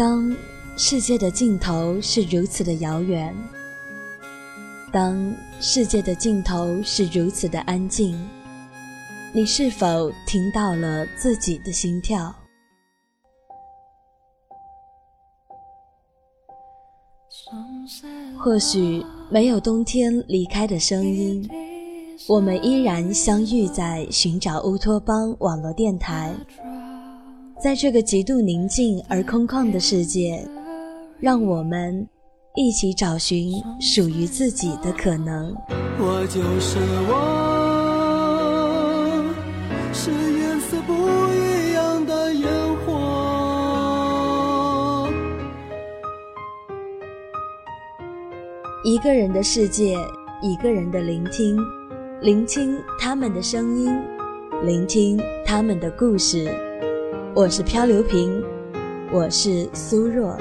当世界的尽头是如此的遥远，当世界的尽头是如此的安静，你是否听到了自己的心跳？或许没有冬天离开的声音，我们依然相遇在寻找乌托邦网络电台。在这个极度宁静而空旷的世界，让我们一起找寻属于自己的可能。我就是我，是颜色不一样的烟火。一个人的世界，一个人的聆听，聆听他们的声音，聆听他们的故事。我是漂流瓶，我是苏若。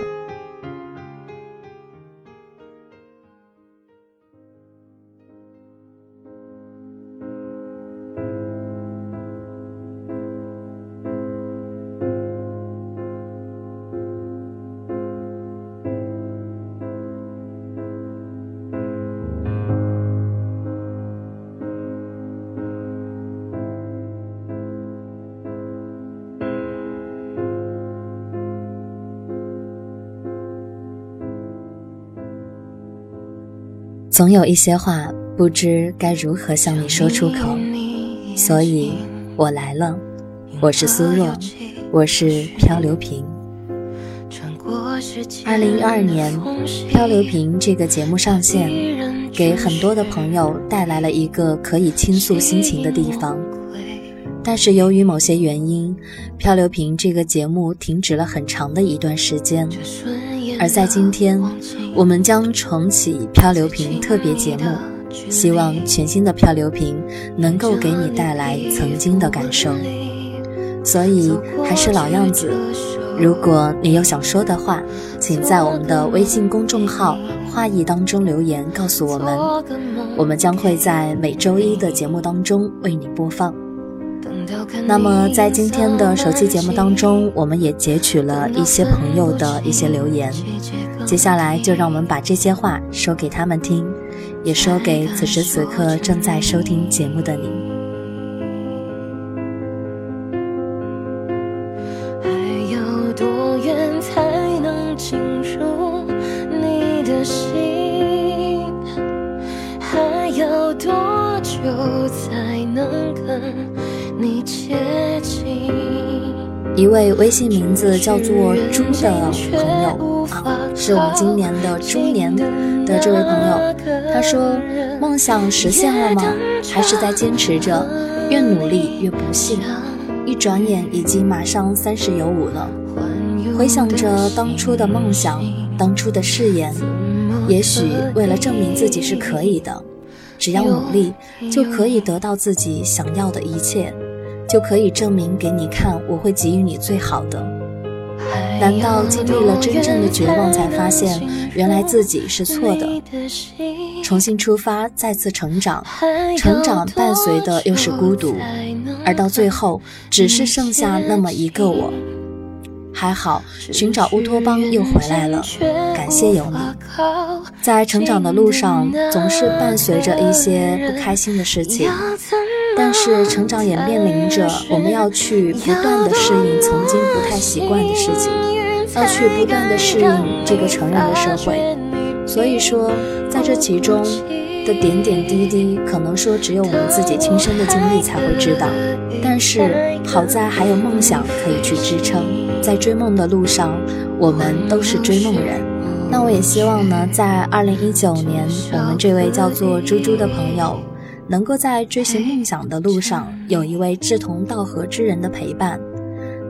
总有一些话不知该如何向你说出口，所以我来了。我是苏若，我是漂流瓶。二零一二年，漂流瓶这个节目上线，给很多的朋友带来了一个可以倾诉心情的地方。但是由于某些原因，漂流瓶这个节目停止了很长的一段时间。而在今天，我们将重启漂流瓶特别节目，希望全新的漂流瓶能够给你带来曾经的感受。所以还是老样子，如果你有想说的话，请在我们的微信公众号“画意”当中留言告诉我们，我们将会在每周一的节目当中为你播放。那么，在今天的首期节目当中，我们也截取了一些朋友的一些留言。接下来，就让我们把这些话说给他们听，也说给此时此刻正在收听节目的你。一位微信名字叫做“猪”的朋友啊，是我们今年的猪年的这位朋友。他说：“梦想实现了吗？还是在坚持着？越努力越不幸。一转眼已经马上三十有五了。回想着当初的梦想，当初的誓言，也许为了证明自己是可以的，只要努力就可以得到自己想要的一切。”就可以证明给你看，我会给予你最好的。难道经历了真正的绝望，才发现原来自己是错的？重新出发，再次成长，成长伴随的又是孤独，而到最后，只是剩下那么一个我。还好，寻找乌托邦又回来了，感谢有你。在成长的路上，总是伴随着一些不开心的事情，但是成长也面临着我们要去不断的适应曾经不太习惯的事情，要去不断的适应这个成人的社会。所以说，在这其中的点点滴滴，可能说只有我们自己亲身的经历才会知道。但是好在还有梦想可以去支撑。在追梦的路上，我们都是追梦人。那我也希望呢，在二零一九年，我们这位叫做猪猪的朋友，能够在追寻梦想的路上，有一位志同道合之人的陪伴。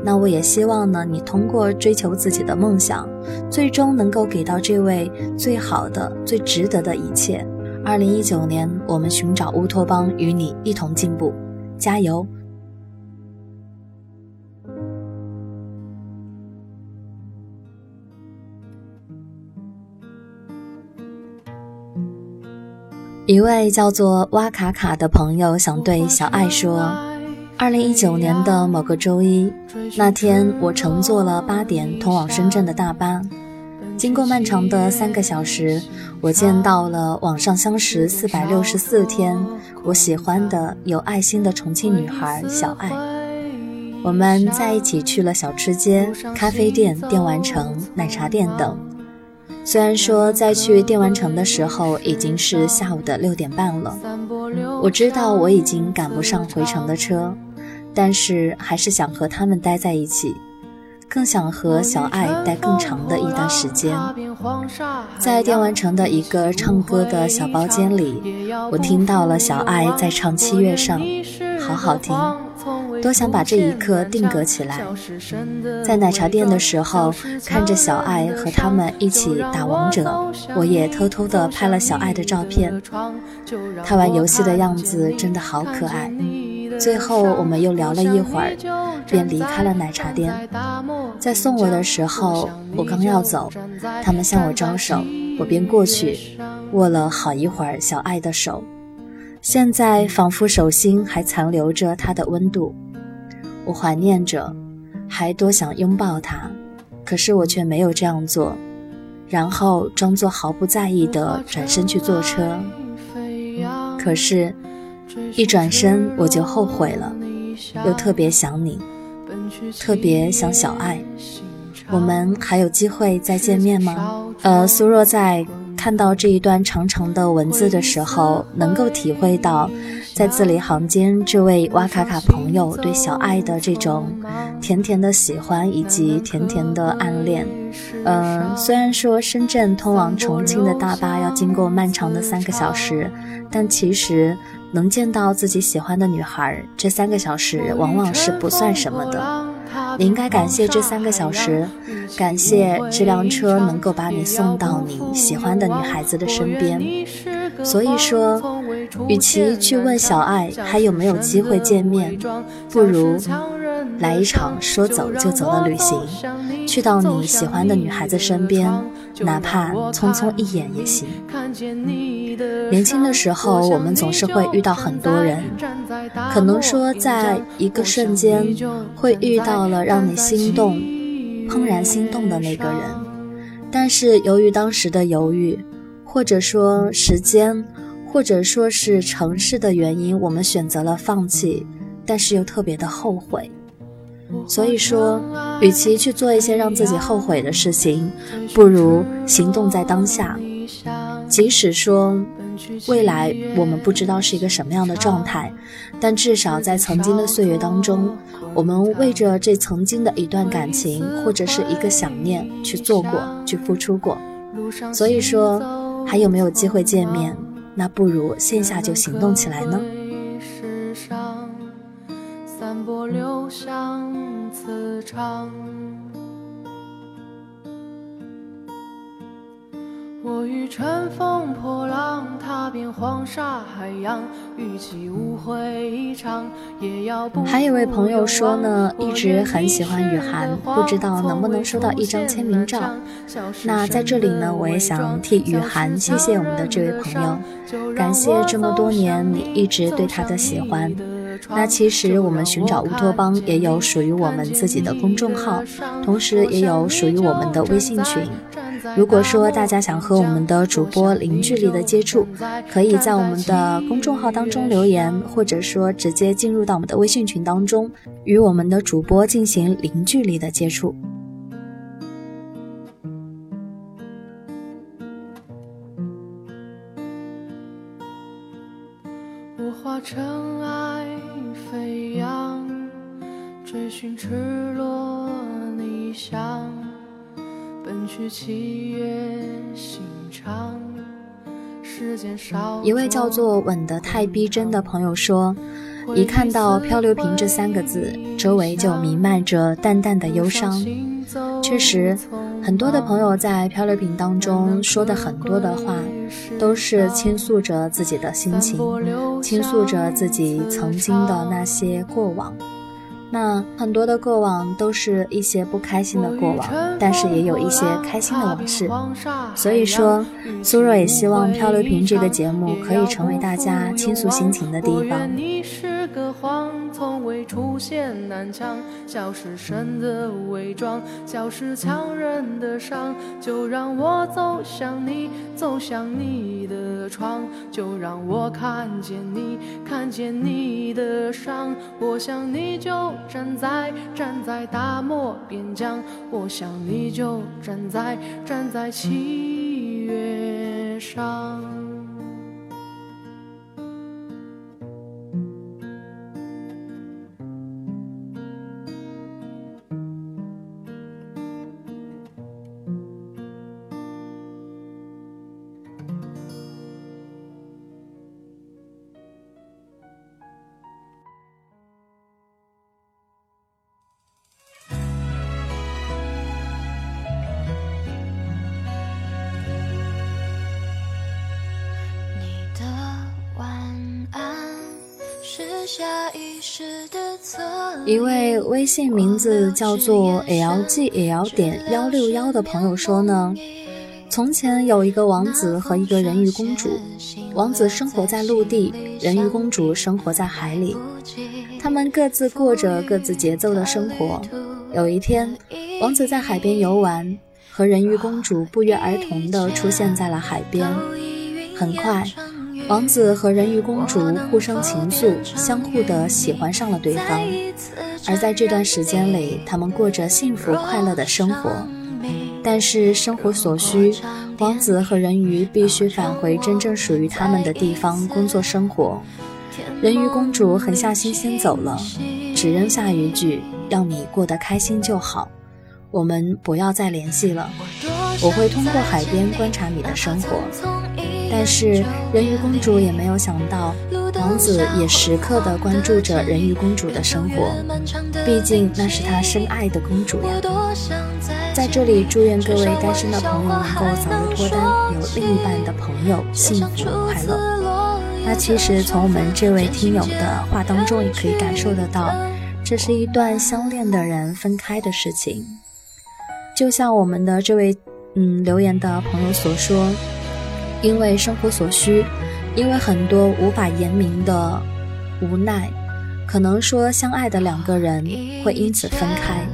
那我也希望呢，你通过追求自己的梦想，最终能够给到这位最好的、最值得的一切。二零一九年，我们寻找乌托邦，与你一同进步，加油！一位叫做哇卡卡的朋友想对小爱说：“二零一九年的某个周一，那天我乘坐了八点通往深圳的大巴，经过漫长的三个小时，我见到了网上相识四百六十四天我喜欢的有爱心的重庆女孩小爱。我们在一起去了小吃街、咖啡店、电玩城、奶茶店等。虽然说在去电玩城的时候已经是下午的六点半了，我知道我已经赶不上回程的车。但是还是想和他们待在一起，更想和小爱待更长的一段时间。在电玩城的一个唱歌的小包间里，我听到了小爱在唱《七月上》，好好听，多想把这一刻定格起来。在奶茶店的时候，看着小爱和他们一起打王者，我也偷偷的拍了小爱的照片。他玩游戏的样子真的好可爱。最后，我们又聊了一会儿，便离开了奶茶店。在送我的时候，我刚要走，他们向我招手，我便过去，握了好一会儿小爱的手。现在仿佛手心还残留着她的温度，我怀念着，还多想拥抱他，可是我却没有这样做，然后装作毫不在意的转身去坐车。可是。一转身我就后悔了，又特别想你，特别想小爱。我们还有机会再见面吗？呃，苏若在看到这一段长长的文字的时候，能够体会到，在字里行间，这位哇卡卡朋友对小爱的这种甜甜的喜欢以及甜甜的暗恋。嗯，虽然说深圳通往重庆的大巴要经过漫长的三个小时，但其实。能见到自己喜欢的女孩，这三个小时往往是不算什么的。你应该感谢这三个小时，感谢这辆车能够把你送到你喜欢的女孩子的身边。所以说，与其去问小爱还有没有机会见面，不如。来一场说走就走的旅行，去到你喜欢的女孩子身边，哪怕匆匆一眼也行。年轻的时候，我们总是会遇到很多人，可能说在一个瞬间会遇到了让你心动、怦然心动的那个人，但是由于当时的犹豫，或者说时间，或者说是城市的原因，我们选择了放弃，但是又特别的后悔。所以说，与其去做一些让自己后悔的事情，不如行动在当下。即使说未来我们不知道是一个什么样的状态，但至少在曾经的岁月当中，我们为着这曾经的一段感情或者是一个想念去做过，去付出过。所以说，还有没有机会见面？那不如线下就行动起来呢。流向磁场。我欲乘风破浪，踏遍黄沙海洋，与其误会一场，也要不。还有位朋友说呢，一直很喜欢雨涵，不知道能不能收到一张签名照。那在这里呢，我也想替雨涵谢谢我们的这位朋友，感谢这么多年你一直对他的喜欢。那其实我们寻找乌托邦也有属于我们自己的公众号，同时也有属于我们的微信群。如果说大家想和我们的主播零距离的接触，可以在我们的公众号当中留言，或者说直接进入到我们的微信群当中，与我们的主播进行零距离的接触。我化尘追寻赤裸逆翔，奔去七月心肠。一位叫做“吻得太逼真”的朋友说：“一看到‘漂流瓶’这三个字，周围就弥漫着淡淡的忧伤。”确实，很多的朋友在漂流瓶当中说的很多的话，都是倾诉着自己的心情，倾诉着自己曾经的那些过往。那很多的过往都是一些不开心的过往，但是也有一些开心的往事。所以说，苏若也希望《漂流瓶》这个节目可以成为大家倾诉心情的地方。是个谎从未出现南墙，笑是神的伪装，笑是强忍的伤。就让我走向你，走向你的窗，就让我看见你，看见你的伤。我想你就站在站在大漠边疆，我想你就站在站在七月上。信名字叫做 lgl 点幺六幺的朋友说呢，从前有一个王子和一个人鱼公主，王子生活在陆地，人鱼公主生活在海里，他们各自过着各自节奏的生活。有一天，王子在海边游玩，和人鱼公主不约而同地出现在了海边。很快。王子和人鱼公主互生情愫，相互的喜欢上了对方。而在这段时间里，他们过着幸福快乐的生活。但是生活所需，王子和人鱼必须返回真正属于他们的地方工作生活。人鱼公主狠下心先走了，只扔下一句：“让你过得开心就好，我们不要再联系了。我会通过海边观察你的生活。”但是人鱼公主也没有想到，王子也时刻的关注着人鱼公主的生活，毕竟那是他深爱的公主呀。在这里，祝愿各位单身的朋友能够早日脱单，有另一半的朋友幸福快乐。那其实从我们这位听友的话当中，也可以感受得到，这是一段相恋的人分开的事情。就像我们的这位嗯留言的朋友所说。因为生活所需，因为很多无法言明的无奈，可能说相爱的两个人会因此分开。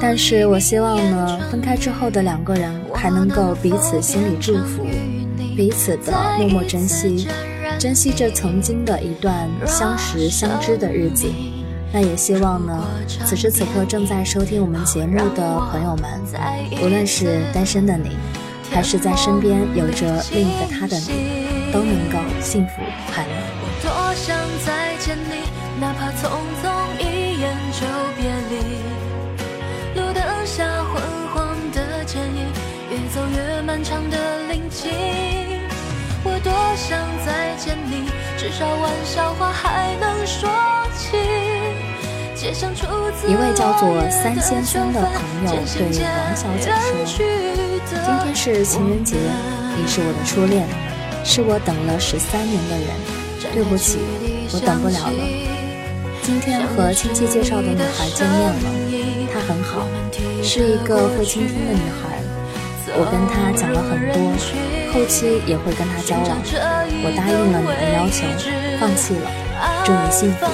但是我希望呢，分开之后的两个人还能够彼此心里祝福，彼此的默默珍惜，珍惜这曾经的一段相识相知的日子。那也希望呢，此时此刻正在收听我们节目的朋友们，无论是单身的你。还是在身边有着另一个他的你，都能够幸福快乐。我多想再见你，哪怕匆匆一眼就别离。路灯下昏黄的剪影，越走越漫长的林径。我多想再见你，至少玩笑话还能说起。一位叫做三先生的朋友对王小姐说。今天是情人节，你是我的初恋，是我等了十三年的人。对不起，我等不了了。今天和亲戚介绍的女孩见面了，她很好，是一个会倾听的女孩。我跟她讲了很多，后期也会跟她交往。我答应了你的要求，放弃了。祝你幸福，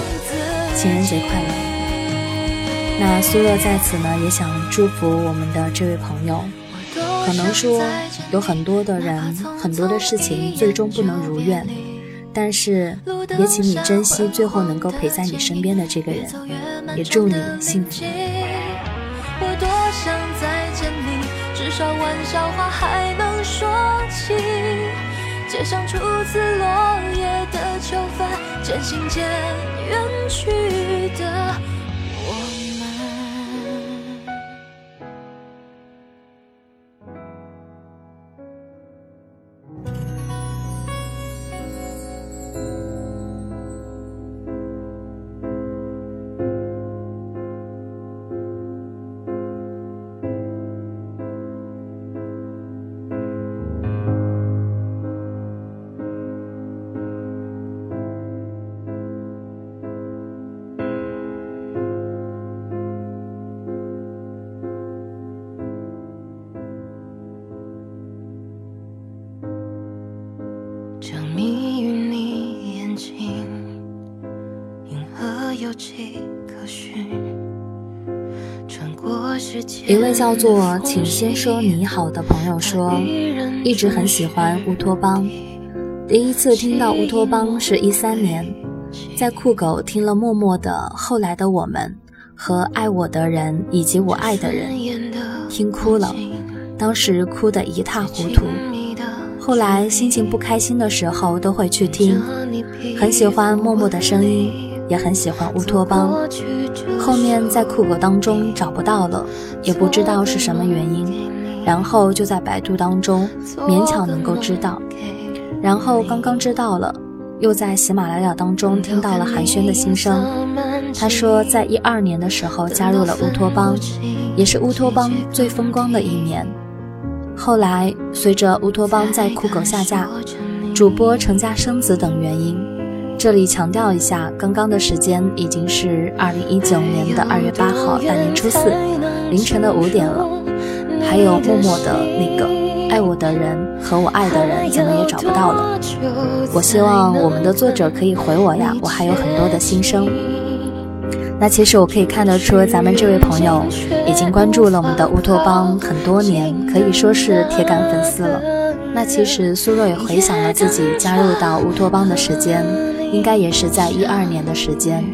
情人节快乐。那苏乐在此呢，也想祝福我们的这位朋友。可能说有很多的人，很多的事情最终不能如愿，但是也请你珍惜最后能够陪在你身边的这个人，也祝你幸福。我多想再见你，至少玩笑话还能说起。街上初次落叶的秋分，渐行渐远去的。一位叫做“请先说你好”的朋友说，一直很喜欢乌托邦。第一次听到乌托邦是一三年，在酷狗听了默默的《后来的我们》和《爱我的人以及我爱的人》，听哭了，当时哭得一塌糊涂。后来心情不开心的时候都会去听，很喜欢默默的声音，也很喜欢乌托邦。后面在酷狗当中找不到了，也不知道是什么原因，然后就在百度当中勉强能够知道，然后刚刚知道了，又在喜马拉雅当中听到了寒暄的心声。他说，在一二年的时候加入了乌托邦，也是乌托邦最风光的一年。后来，随着乌托邦在酷狗下架，主播成家生子等原因，这里强调一下，刚刚的时间已经是二零一九年的二月八号大年初四凌晨的五点了。还有默默的那个爱我的人和我爱的人，怎么也找不到了。我希望我们的作者可以回我呀，我还有很多的心声。那其实我可以看得出，咱们这位朋友已经关注了我们的乌托邦很多年，可以说是铁杆粉丝了。那其实苏若也回想了自己加入到乌托邦的时间，应该也是在一二年的时间。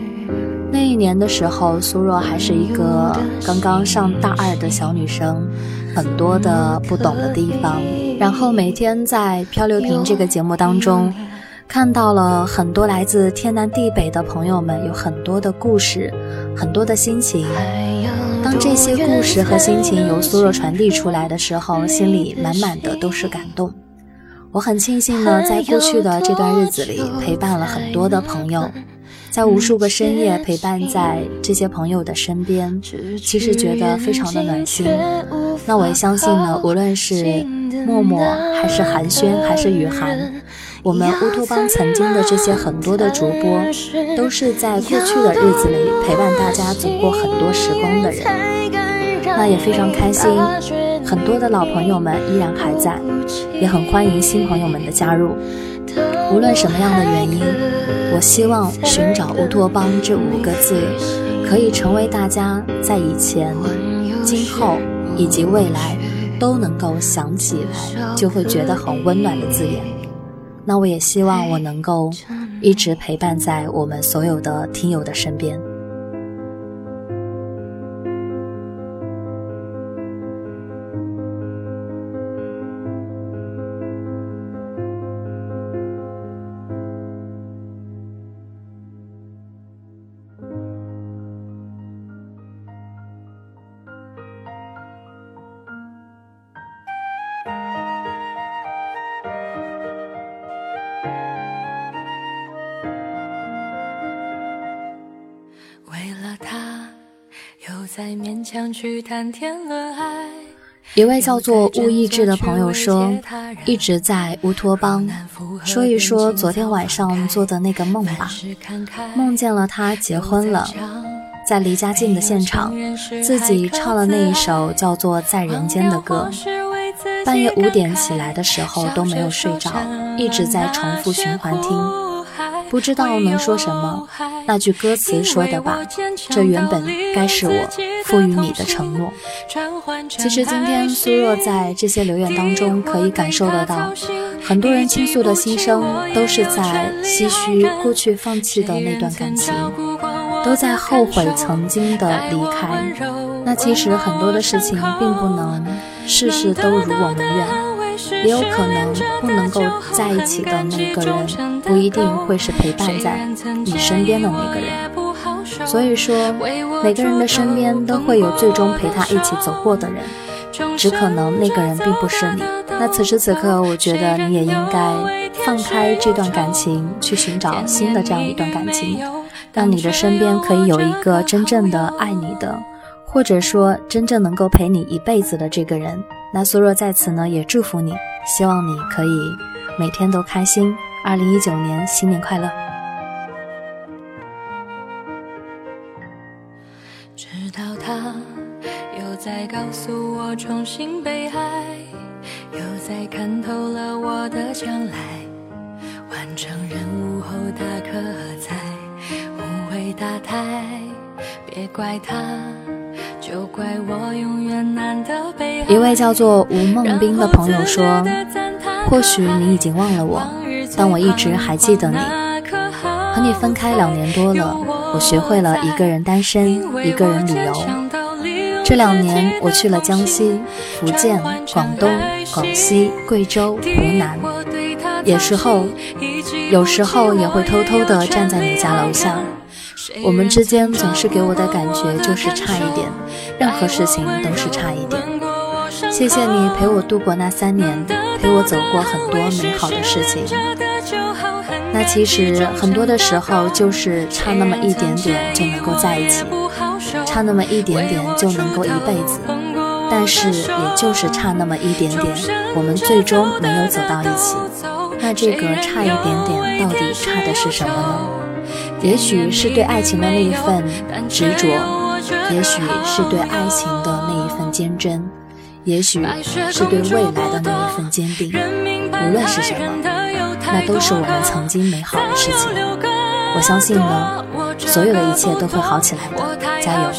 那一年的时候，苏若还是一个刚刚上大二的小女生，很多的不懂的地方。然后每天在漂流瓶这个节目当中。看到了很多来自天南地北的朋友们，有很多的故事，很多的心情。当这些故事和心情由苏若传递出来的时候，心里满满的都是感动。我很庆幸呢，在过去的这段日子里，陪伴了很多的朋友，在无数个深夜陪伴在这些朋友的身边，其实觉得非常的暖心。那我也相信呢，无论是默默，还是寒暄，还是雨涵。我们乌托邦曾经的这些很多的主播，都是在过去的日子里陪伴大家走过很多时光的人，那也非常开心。很多的老朋友们依然还在，也很欢迎新朋友们的加入。无论什么样的原因，我希望寻找乌托邦这五个字，可以成为大家在以前、今后以及未来都能够想起来就会觉得很温暖的字眼。那我也希望我能够一直陪伴在我们所有的听友的身边。勉强去谈天论爱。一位叫做物意志的朋友说，一直在乌托邦，说一说昨天晚上做的那个梦吧。梦见了他结婚了，在离家近的现场，自己唱了那一首叫做《在人间》的歌。半夜五点起来的时候都没有睡着，一直在重复循环听。不知道能说什么，那句歌词说的吧，这原本该是我赋予你的承诺。其实今天苏若在这些留言当中可以感受得到，很多人倾诉的心声都是在唏嘘过去放弃的那段感情，都在后悔曾经的离开。那其实很多的事情并不能事事都如我们愿。也有可能不能够在一起的那个人，不一定会是陪伴在你身边的那个人。所以说，每个人的身边都会有最终陪他一起走过的人，只可能那个人并不是你。那此时此刻，我觉得你也应该放开这段感情，去寻找新的这样一段感情，让你的身边可以有一个真正的爱你的，或者说真正能够陪你一辈子的这个人。那苏若在此呢，也祝福你，希望你可以每天都开心。二零一九年新年快乐！直到他又在告诉我重新被爱，又在看透了我的将来。完成任务后，他可在无悔被打胎，别怪他，一位叫做吴梦斌的朋友说：“或许你已经忘了我，但我一直还记得你。和你分开两年多了，我学会了一个人单身，一个人旅游。这两年，我去了江西、福建、广东、广西、贵州、湖南。”有时候，有时候也会偷偷地站在你家楼下。我们之间总是给我的感觉就是差一点，任何事情都是差一点。谢谢你陪我度过那三年，陪我走过很多美好的事情。那其实很多的时候就是差那么一点点就能够在一起，差那么一点点就能够一辈子。但是也就是差那么一点点，我们最终没有走到一起。那这个差一点点，到底差的是什么呢？也许是对爱情的那一份执着，也许是对爱情的那一份坚贞，也许是对未来的那一份坚定。无论是什么，那都是我们曾经美好的事情。我相信呢，所有的一切都会好起来的，加油！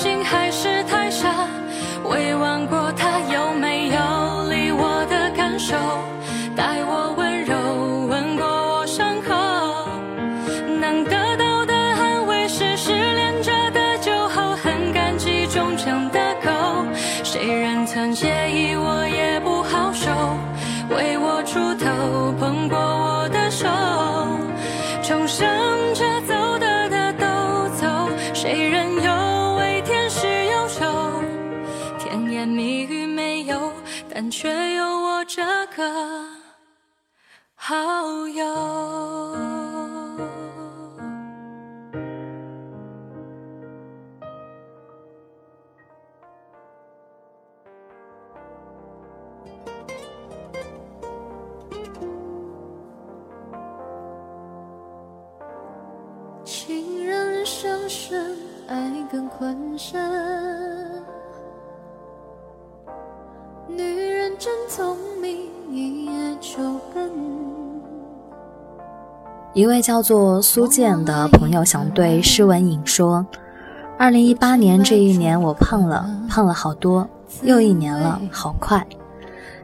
深，爱更困深。真聪明，一夜就笨。一位叫做苏建的朋友想对施文颖说：“二零一八年这一年我胖了，胖了好多，又一年了，好快。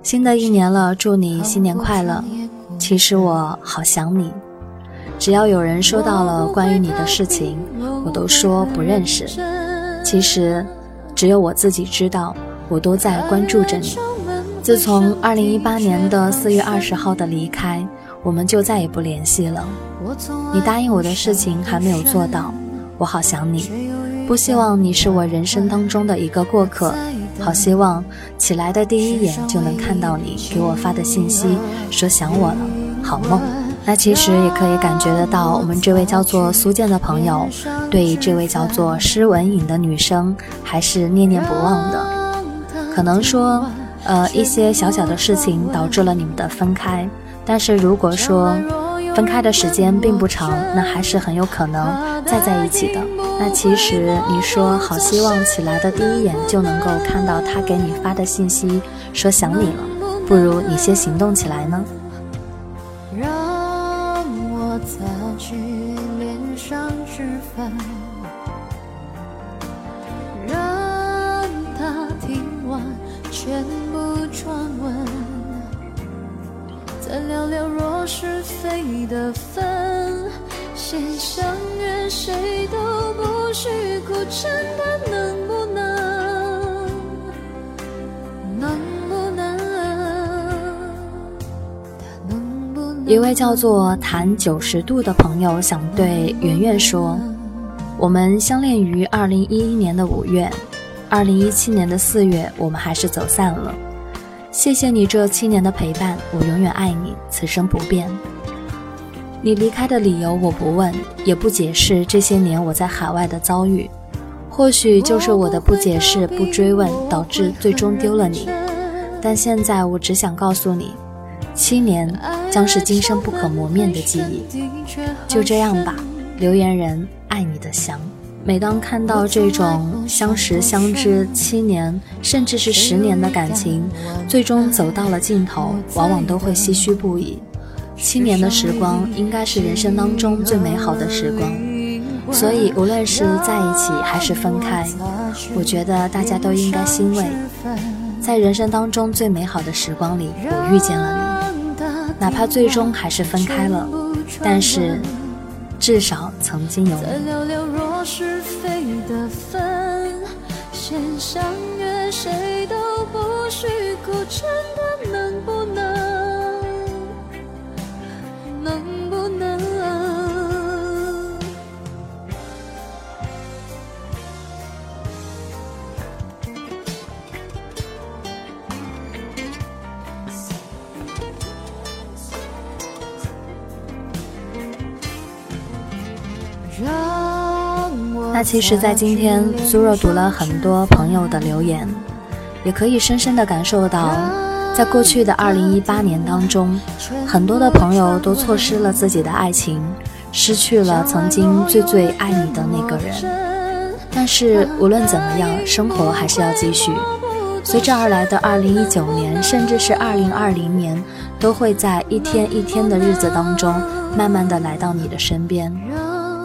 新的一年了，祝你新年快乐。其实我好想你，只要有人说到了关于你的事情，我都说不认识。其实只有我自己知道，我都在关注着你。”自从二零一八年的四月二十号的离开，我们就再也不联系了。你答应我的事情还没有做到，我好想你，不希望你是我人生当中的一个过客。好希望起来的第一眼就能看到你给我发的信息，说想我了。好梦。那其实也可以感觉得到，我们这位叫做苏建的朋友，对这位叫做施文颖的女生还是念念不忘的。可能说。呃，一些小小的事情导致了你们的分开，但是如果说分开的时间并不长，那还是很有可能再在一起的。那其实你说好希望起来的第一眼就能够看到他给你发的信息，说想你了，不如你先行动起来呢。全部传闻，怎了了若是非的分，先相约，谁都不许哭，真的能不能？能不能？能不能？一位叫做谈九十度的朋友想对圆圆说：我们相恋于二零一一年的五月，二零一七年的四月，我们还是走散了。谢谢你这七年的陪伴，我永远爱你，此生不变。你离开的理由我不问，也不解释这些年我在海外的遭遇。或许就是我的不解释、不追问，导致最终丢了你。但现在我只想告诉你，七年将是今生不可磨灭的记忆。就这样吧，留言人爱你的翔。每当看到这种相识相知七年，甚至是十年的感情，最终走到了尽头，往往都会唏嘘不已。七年的时光，应该是人生当中最美好的时光。所以无论是在一起还是分开，我觉得大家都应该欣慰，在人生当中最美好的时光里，我遇见了你，哪怕最终还是分开了，但是至少曾经有你。是非的分，先相约谁都不许孤枕的。那其实，在今天，苏若读了很多朋友的留言，也可以深深的感受到，在过去的二零一八年当中，很多的朋友都错失了自己的爱情，失去了曾经最最爱你的那个人。但是无论怎么样，生活还是要继续。随之而来的二零一九年，甚至是二零二零年，都会在一天一天的日子当中，慢慢的来到你的身边。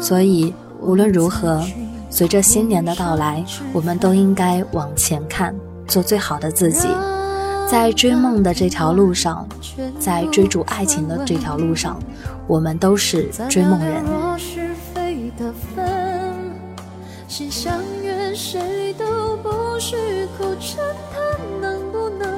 所以无论如何。随着新年的到来，我们都应该往前看，做最好的自己。在追梦的这条路上，在追逐爱情的这条路上，我们都是追梦人。心相约，谁都不许哭，他能不能。